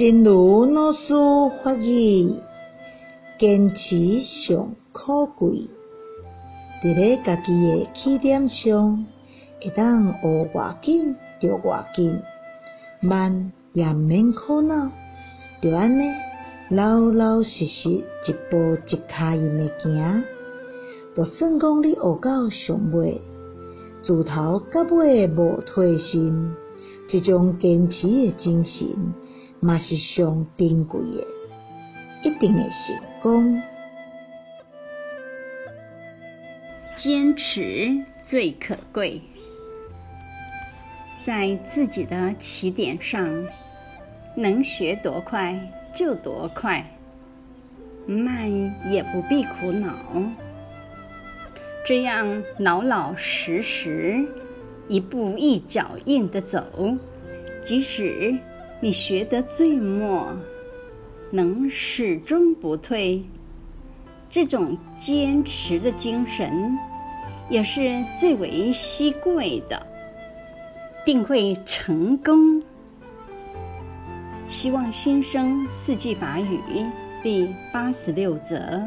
真如老师法语，坚持上可贵。伫咧家己诶起点上，会当学偌紧就偌紧，慢也免苦恼，就安尼老老实实一步一脚印诶行。就算讲你学到上尾，自头到尾无退心，即种坚持诶精神，嘛是上珍贵诶，一定会成功。坚持最可贵，在自己的起点上，能学多快就多快，慢也不必苦恼。这样老老实实，一步一脚印地走，即使你学得最末，能始终不退，这种坚持的精神。也是最为稀贵的，定会成功。希望新生四季法语第八十六则。